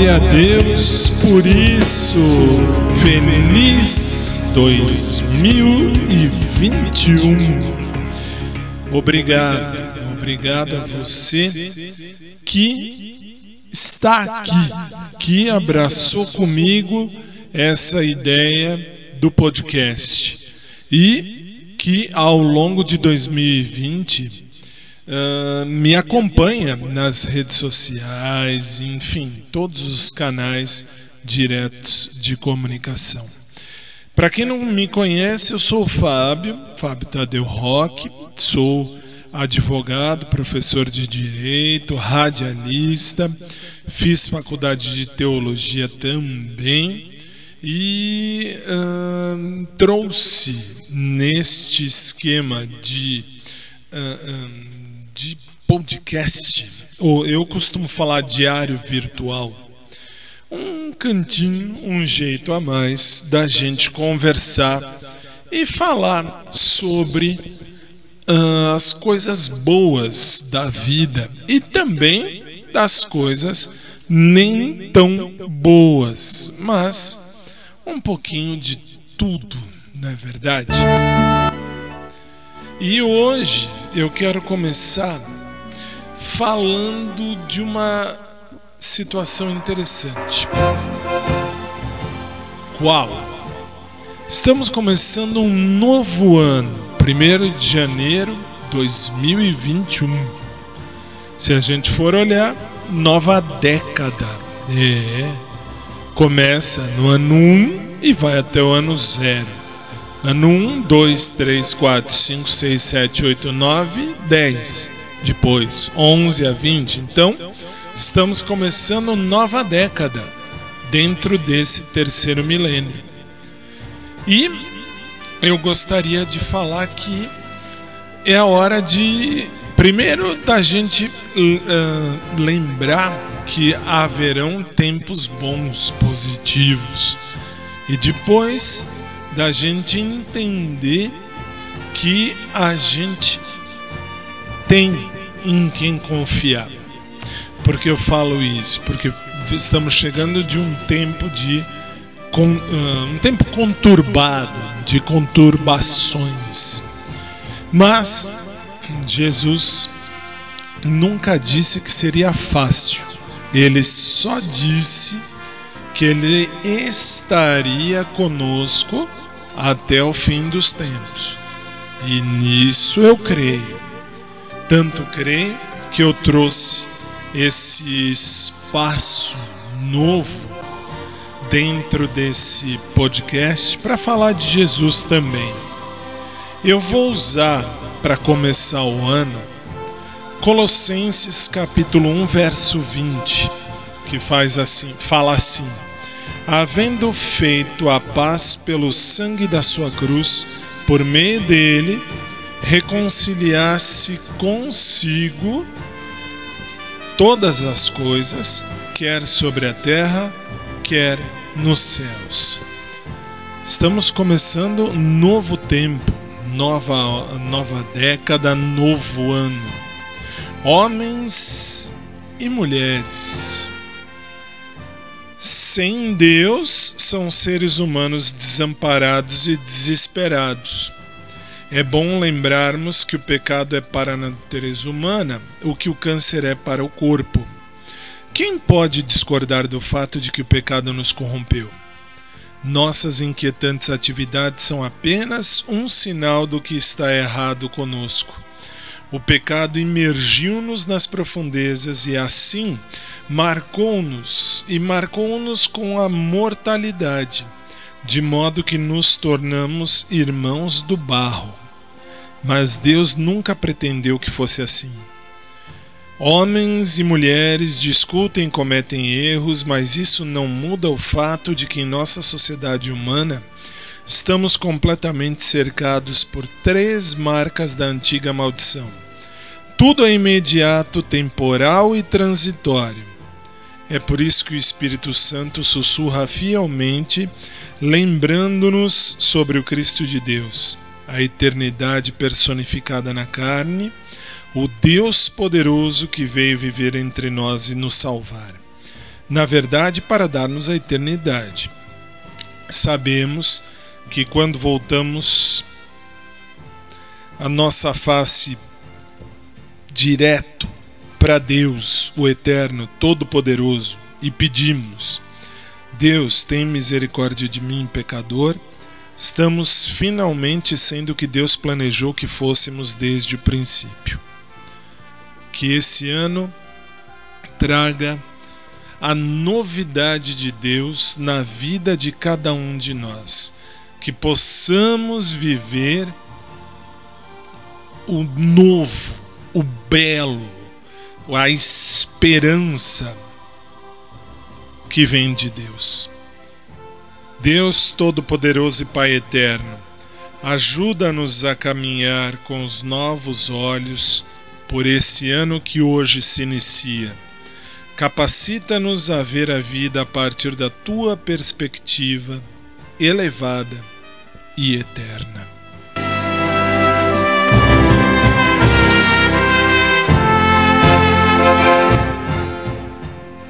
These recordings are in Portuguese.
Glória a Deus por isso. Feliz 2021. Obrigado, obrigado a você que está aqui, que abraçou comigo essa ideia do podcast e que ao longo de 2020 uh, me acompanha nas redes sociais, enfim, todos os canais diretos de comunicação. Para quem não me conhece, eu sou o Fábio, Fábio Tadeu Roque, sou advogado, professor de direito, radialista, fiz faculdade de teologia também e uh, trouxe neste esquema de uh, de podcast, ou eu costumo falar diário virtual, um cantinho, um jeito a mais da gente conversar e falar sobre uh, as coisas boas da vida e também das coisas nem tão boas, mas um pouquinho de tudo, não é verdade? E hoje eu quero começar falando de uma situação interessante. Qual? Estamos começando um novo ano, 1 de janeiro de 2021. Se a gente for olhar, nova década. É. Começa no ano 1 e vai até o ano 0. Ano 1, 2, 3, 4, 5, 6, 7, 8, 9, 10. Depois, 11 a 20. Então, estamos começando nova década dentro desse terceiro milênio. E eu gostaria de falar que é a hora de, primeiro, da gente uh, lembrar que haverão tempos bons, positivos. E depois da gente entender que a gente tem em quem confiar. Porque eu falo isso? Porque estamos chegando de um tempo de um tempo conturbado, de conturbações. Mas Jesus nunca disse que seria fácil. Ele só disse que ele estaria conosco até o fim dos tempos. E nisso eu creio. Tanto creio que eu trouxe esse espaço novo dentro desse podcast para falar de Jesus também. Eu vou usar para começar o ano Colossenses capítulo 1 verso 20, que faz assim, fala assim: havendo feito a paz pelo sangue da sua cruz, por meio dele, reconciliasse consigo todas as coisas, quer sobre a terra, quer nos céus. Estamos começando novo tempo, nova, nova década, novo ano. Homens e mulheres sem Deus, são seres humanos desamparados e desesperados. É bom lembrarmos que o pecado é para a natureza humana o que o câncer é para o corpo. Quem pode discordar do fato de que o pecado nos corrompeu? Nossas inquietantes atividades são apenas um sinal do que está errado conosco. O pecado imergiu-nos nas profundezas e assim marcou-nos e marcou-nos com a mortalidade, de modo que nos tornamos irmãos do barro. Mas Deus nunca pretendeu que fosse assim. Homens e mulheres discutem e cometem erros, mas isso não muda o fato de que em nossa sociedade humana estamos completamente cercados por três marcas da antiga maldição. Tudo é imediato, temporal e transitório. É por isso que o Espírito Santo sussurra fielmente, lembrando-nos sobre o Cristo de Deus, a eternidade personificada na carne, o Deus poderoso que veio viver entre nós e nos salvar. na verdade, para dar-nos a eternidade. Sabemos que quando voltamos a nossa face direto para Deus, o Eterno, Todo-Poderoso, e pedimos: Deus, tem misericórdia de mim, pecador. Estamos finalmente sendo o que Deus planejou que fôssemos desde o princípio. Que esse ano traga a novidade de Deus na vida de cada um de nós. Que possamos viver o novo, o belo, a esperança que vem de Deus. Deus Todo-Poderoso e Pai Eterno, ajuda-nos a caminhar com os novos olhos por esse ano que hoje se inicia. Capacita-nos a ver a vida a partir da tua perspectiva elevada e eterna.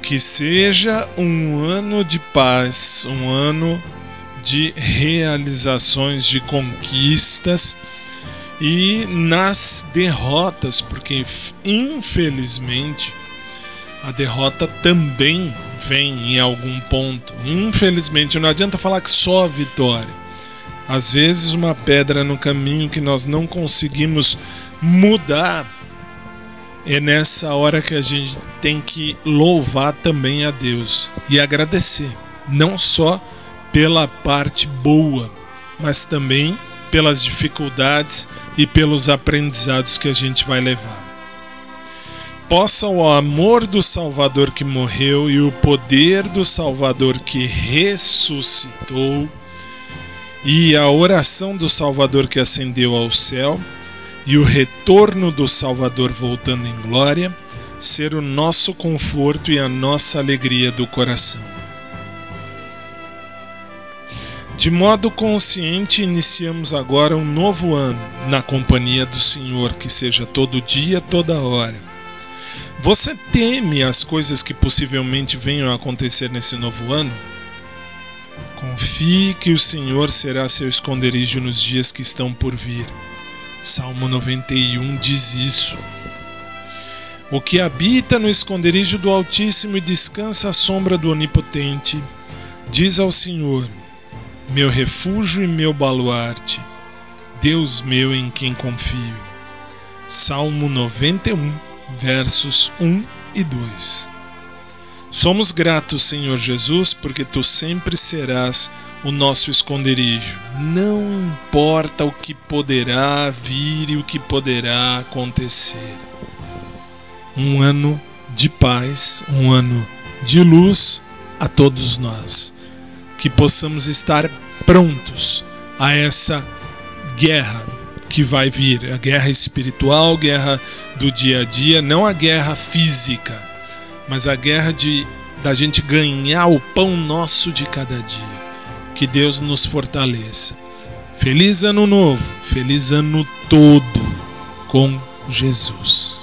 que seja um ano de paz, um ano de realizações, de conquistas e nas derrotas, porque infelizmente a derrota também vem em algum ponto. Infelizmente, não adianta falar que só a vitória. Às vezes, uma pedra no caminho que nós não conseguimos mudar é nessa hora que a gente tem que louvar também a Deus e agradecer, não só pela parte boa, mas também pelas dificuldades e pelos aprendizados que a gente vai levar. Possa o amor do Salvador que morreu e o poder do Salvador que ressuscitou e a oração do Salvador que ascendeu ao céu e o retorno do Salvador voltando em glória ser o nosso conforto e a nossa alegria do coração. De modo consciente, iniciamos agora um novo ano na companhia do Senhor, que seja todo dia, toda hora. Você teme as coisas que possivelmente venham a acontecer nesse novo ano? Confie que o Senhor será seu esconderijo nos dias que estão por vir. Salmo 91 diz isso. O que habita no esconderijo do Altíssimo e descansa à sombra do Onipotente, diz ao Senhor: Meu refúgio e meu baluarte, Deus meu em quem confio. Salmo 91, versos 1 e 2. Somos gratos, Senhor Jesus, porque tu sempre serás o nosso esconderijo. Não importa o que poderá vir e o que poderá acontecer. Um ano de paz, um ano de luz a todos nós. Que possamos estar prontos a essa guerra que vai vir, a guerra espiritual, guerra do dia a dia, não a guerra física mas a guerra de da gente ganhar o pão nosso de cada dia. Que Deus nos fortaleça. Feliz ano novo, feliz ano todo com Jesus.